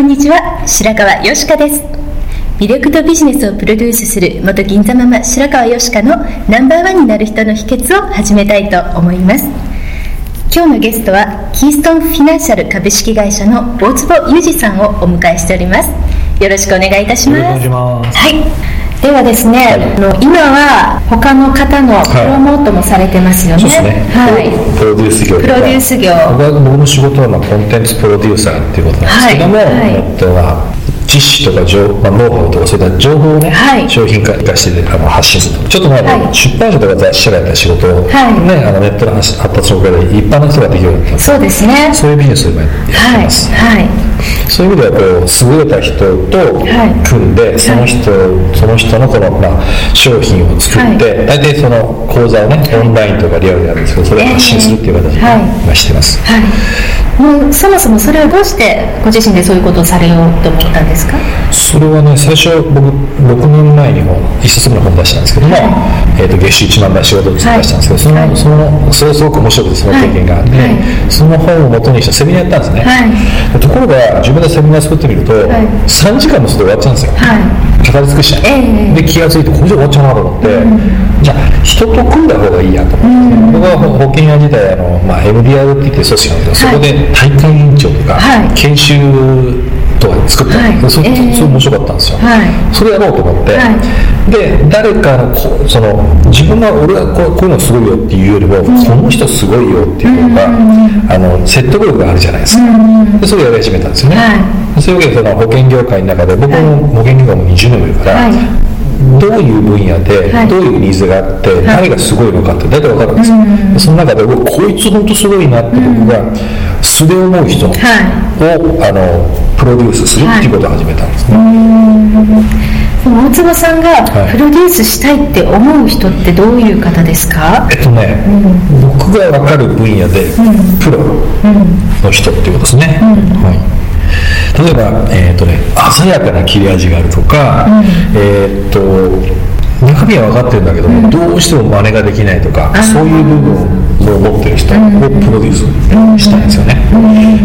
んにちは白川よしかです。魅力とビジネスをプロデュースする元銀座ママ白川よしかのナンバーワンになる人の秘訣を始めたいと思います。今日のゲストはキーストンフィナンシャル株式会社の大坪裕二さんをお迎えしております。よろしくお願いいたします。はいではですね、はい、あの今は他の方のプロモートもされてますよね。はい、ねはい、プロデュース業。プロデュース業。僕の仕事はまあコンテンツプロデューサーっていうことなんですけども、はい、えっとは知識とか情、まあ、ノウハウとかそういった情報をね、はい、商品化化してあの発信するちょっと前、はい、出版社とか雑誌社がやった仕事を、はい。ね、あのネットの発達のおかげで一般の人ができるようになった。そうですね。そういうビジネスを今やってます、はい、そういう意味ではこう優れた人と組んで、その人その人のこの、まあ、商品を作って、大体その講座をねオンラインとかリアルであるんですけどそれを発信するっていう形で今してます、はいもうそもそもそれをどうしてご自身でそういうことをされようと思ったんですか？それはね最初僕6年前にも一冊目の本出したんですけども、はい、えーと、月収1万倍仕事を出したんですけど、はい、その、はい、そのそれすごく面白くてその経験があって、その本をもとにしたセミナーやったんですね、ところが自分でセミナー作ってみると、3時間の外で終わっちゃうんですよ、語り尽くし。ちゃう、え。ー、で気が付いてこれじゃ終わっちゃうなと思って、うん、じゃあ人と組んだ方がいいやと思って、うん、僕は保険屋時代あの、まあ、MDR って言って組織なんですけど、そこで大会委員長とか、研修とか作ったの、はい、それ、えー、面白かったんですよ、はい、それやろうと思って、はい、で誰かのこその自分が俺はこうこういうのすごいよっていうよりも、うん、その人すごいよっていうのが、うん、あの説得力があるじゃないですか、うん、でそれをやり始めたんですよね、そういうわけでその保険業界の中で僕も保険業界も20年もいるから、どういう分野で、どういうニーズがあって、何がすごいのかって大体分かるんですよ、うん、その中でこいつ本当すごいなって僕が素で思う人を、あのプロデュースするっていうことを始めたんですね、大坪さんがプロデュースしたいって思う人ってどういう方ですか、えっとね、僕が分かる分野でプロの人っていうことですね、はい。例えば、えーとね、鮮やかな切れ味があるとか、うん、えっ、と中身は分かってるんだけども、うん、どうしても真似ができないとか、そういう部分を持ってる人をプロデュースしたいんですよね、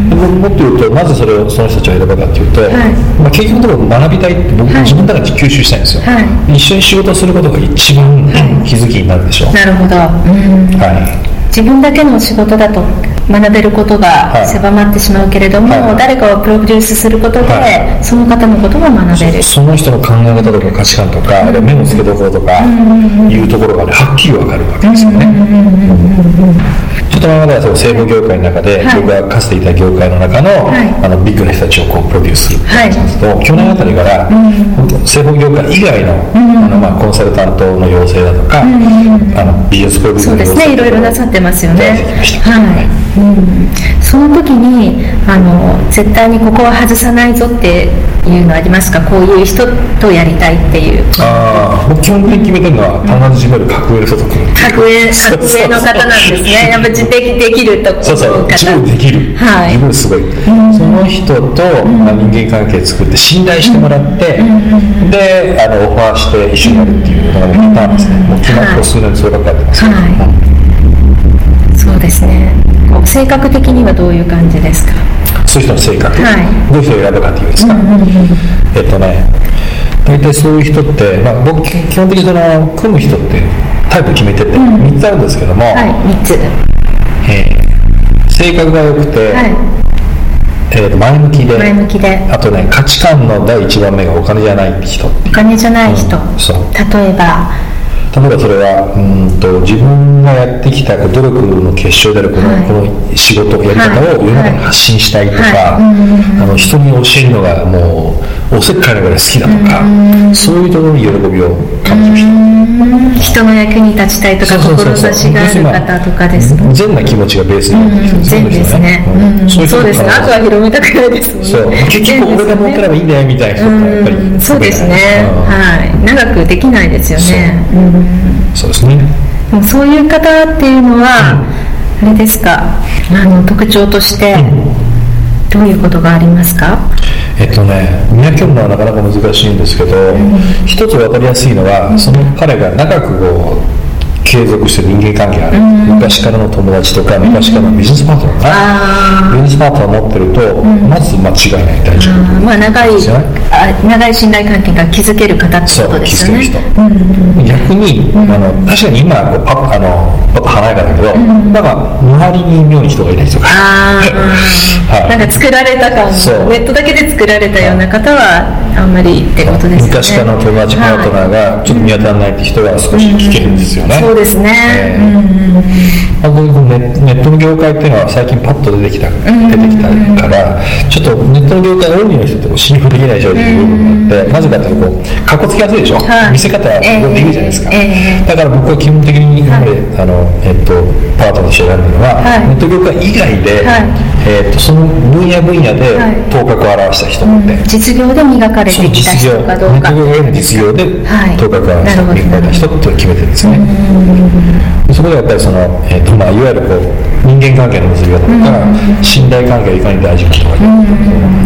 で僕もっと言うとなぜそれをその人たちを選ぶかっていうと、はい、まあ、結局のところ学びたいって僕、はい、自分の中で吸収したいんですよ、はい、一緒に仕事することが一番気づきになるでしょ。う、なるほど、はい自分だけの仕事だと学べることが狭まってしまうけれども、はい、誰かをプロデュースすることで、はい、その方のことが学べる。その人の考え方とか価値観とか、うん、目の付けどころとかいうところが、ね、はっきり分かるわけですよね、ちょっと前まではその政府業界の中で、はい、僕がかつていた業界の中の,、あのビッグな人たちをこうプロデュースするって感じなんですけど、去年あたりから、政府業界以外の,、あのまあ、コンサルタントの養成だとか、あのビジネスプロデュースの養成そうですね。いろいろなさってますよね。はいうん、その時にあの絶対にここは外さないぞっていうのありますか？こういう人とやりたいっていう。ああ僕基本的に決めてるのは棚締める格上の人と。格上格上の方なんですね。やっぱ自的できるとそうそう。自分できる、はい、自分すごい、うん、その人と、まあ、人間関係作って信頼してもらって、うん、であのオファーして一緒にやるっていうのがパターンですね、もう決まって数年そればっかりやってます。けど、はい。そうですね性格的にはどういう感じですか？そういう人の性格、はい、どういう人を選ぶかっていうんですか、うんうんうん、えっとね大体そういう人って、まあ、僕基本的にその組む人ってタイプ決めてて3つあるんですけども、はい3つ。えー性格が良くて、はい。えーと前向きで前向きで。あとね価値観の第一番目がお金じゃない人お金じゃない人、うんそう。例えば。例えばそれはうんと自分がやってきた努力の結晶であるこの,、はい。この仕事やり方を世の中に発信したいとか、はい。はい。あの人に教えるのがもうおせっかいなぐらい好きだとか、そういうところに喜びを感じる人。人の役に立ちたいとか志がある方とかですと善な気持ちがベースに善ですね、うん。そうですね。あとは広めたくないですもんね。そう。結局俺が儲かればいいんだよみたいな人ってやっぱりうん。そうですね、うん。はい。長くできないですよね。うん。そうですねでもそういう方っていうのは、あれですか？あの特徴としてどういうことがありますか、えっとね見分けるのはなかなか難しいんですけど、一つ分かりやすいのは、その彼が長くこう継続してる人間関係がある、昔からの友達とか昔からのビジネスパートナー。かあなビジネスパートナー持ってると、まず間違いない。大丈夫。まあ長いあ長い信頼関係が築ける方ってことですよね。気づける人、逆に、あの確かに今こうパッあのパッと華やかだけど、なん。か周りに妙に人がいないとかああ、はい。なんか作られた感ネットだけで作られたような方はあんまりってことですよね。昔からの友達パートナーがちょっと見当たらないって人は少し危険ですよね、そうですね、えーあのネネットの業界っていうのは最近パッと出てきた、出てきたからちょっとネットの業界多いの人って信用できない正直部分があって、なぜかというとこうかっこつきやすいでしょ、はい。見せ方ができるじゃないですか、ええだから僕は基本的に今まで、あのえっとパートナーとして選んだのは、はい。ネット業界以外で、はい。えっとその分野分野ではい。頭角を現した人って、実業で磨かれてきた実業、人かどうか実業ではい頭角を現したなるほど磨かれた人って決めてるんですね。そこでやっぱりその、えーとまあ、いわゆるこう人間関係の結び方とか、信頼関係がいかに大事かとか、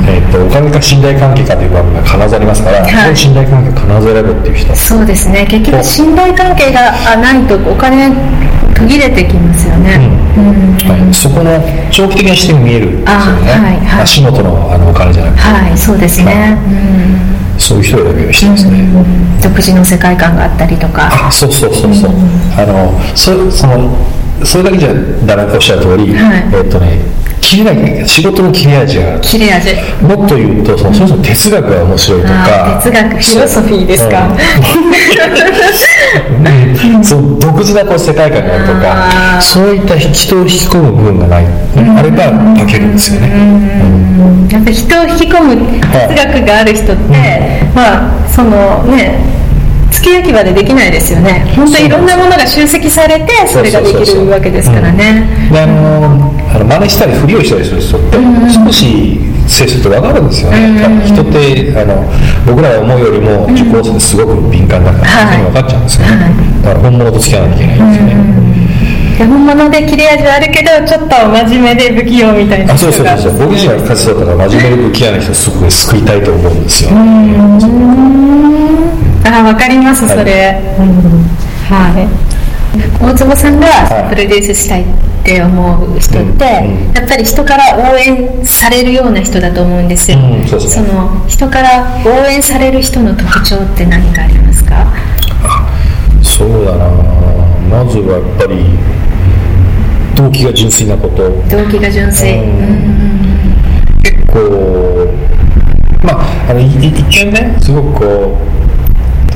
えー、とお金か信頼関係かという場面が必ずありますから、はい。信頼関係を必ず選ぶっていう人。そうですね。結局信頼関係があないとお金途切れてきますよね、うん。はい、そこの長期的な視点が見えるんですよね、あはいはい。足元の金じゃなくて、はいそうですね、そういう人を選ぶようにしてますね、うん、独自の世界観があったりとか。あそうそうそうそう、あのそそのそれだけじゃダメおっしゃる通り、はい。えっとね切れない仕事の切れ味がある。切れ味。もっと言うとそのそもそも哲学が面白いとあかー哲学フィロソフィーですか？う。ん そう独自なこう世界観があるとかそういった人を引き込む部分がない、あれば書けるんですよね、やっぱり人を引き込む哲学がある人って、まあそのね付け焼き場でできないですよね。本当にいろんなものが集積されてそれができるわけですからね。であのあの真似したりふりをしたりする人って少し接すると分かるんですよね、人ってあの僕らが思うよりも受講生ですごく敏感だから、はい。分かっちゃうんですよね、はい。だから本物と付き合わなきゃいけないんですよね、で本物で切れ味はあるけどちょっと真面目で不器用みたいなあそうそうそうそう僕自身はかつてだから真面目で不器用な人をすごく救いたいと思うんですよ、あわかりますそれ、はい。大坪さんがプロデュースしたいって思う人って、うんやっぱり人から応援されるような人だと思うんですよ、うんそうですね。の人から応援される人の特徴って何かありますか？そうだなまずはやっぱり動機が純粋なこと。動機が純粋、結構まああのいい一見ねすごくこ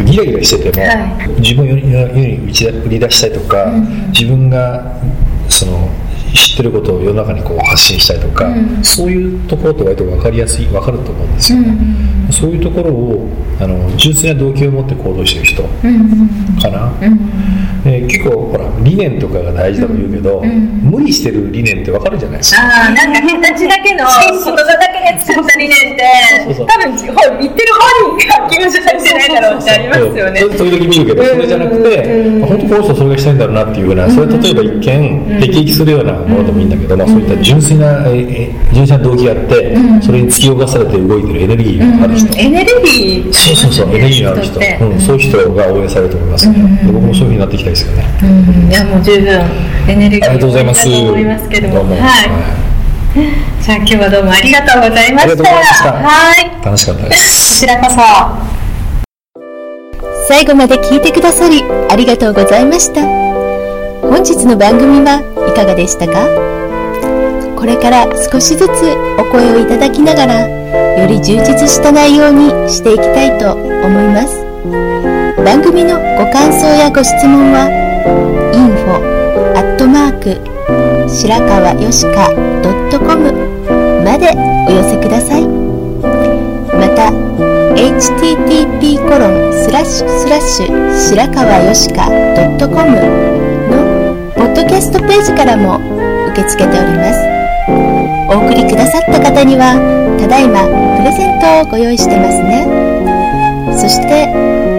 うギラギラしてても、は自分を世に打ち売り出したいとか、自分がその知ってることを世の中にこう発信したいとか、そういうところって割と分かりやすい分かると思うんですよ、そういうところをあの純粋な動機を持って行動してる人かな、えー結構ほら理念とかが大事だと言うけど、無理してる理念って分かるじゃないですか。ああなんか形だけの言葉だけで作った理念って多分ほ言ってる本人が気持ちされてないだろうってありますよね。時々見るけど、それじゃなくて、本当この人それがしたいんだろうなっていうふうな、それ例えば一見、辟易するようなものでもいいんだけど、まあ、そういった純粋な、ええ純粋な動機があって、それに突き動かされて動いてるエネルギーがある人。エネルギーそうそうそう、エネルギーがある人、うん、そういう人が応援されると思います。ね。で僕もそういうふうになっていきたいですよね。うん。いやもう十分エネルギーありがとうございます。思いますけども。どうも。はい。じゃあ今日はどうもありがとうございました。ありがとうございました。はい。楽しかったです。こちらこそ。最後まで聞いてくださりありがとうございました。本日の番組はいかがでしたか？これから少しずつお声をいただきながらより充実した内容にしていきたいと思います。番組のご感想やご質問は info アットマーク白川よしか .com までお寄せください。また http コロンスラッシュスラッシュ白川よしか .com ドキャストページからも受け付けております。お送りくださった方にはただいまプレゼントをご用意してますね。そして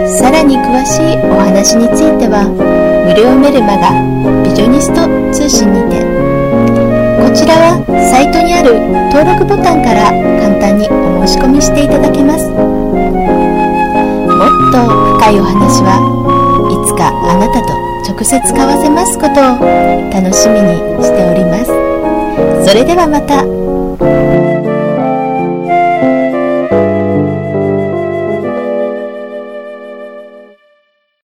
さらに詳しいお話については無料メルマガビジョニスト通信にてこちらはサイトにある登録ボタンから簡単にお申し込みしていただけます。もっと深いお話はいつかあなたと直接交わせますことを楽しみにしております。それではまた。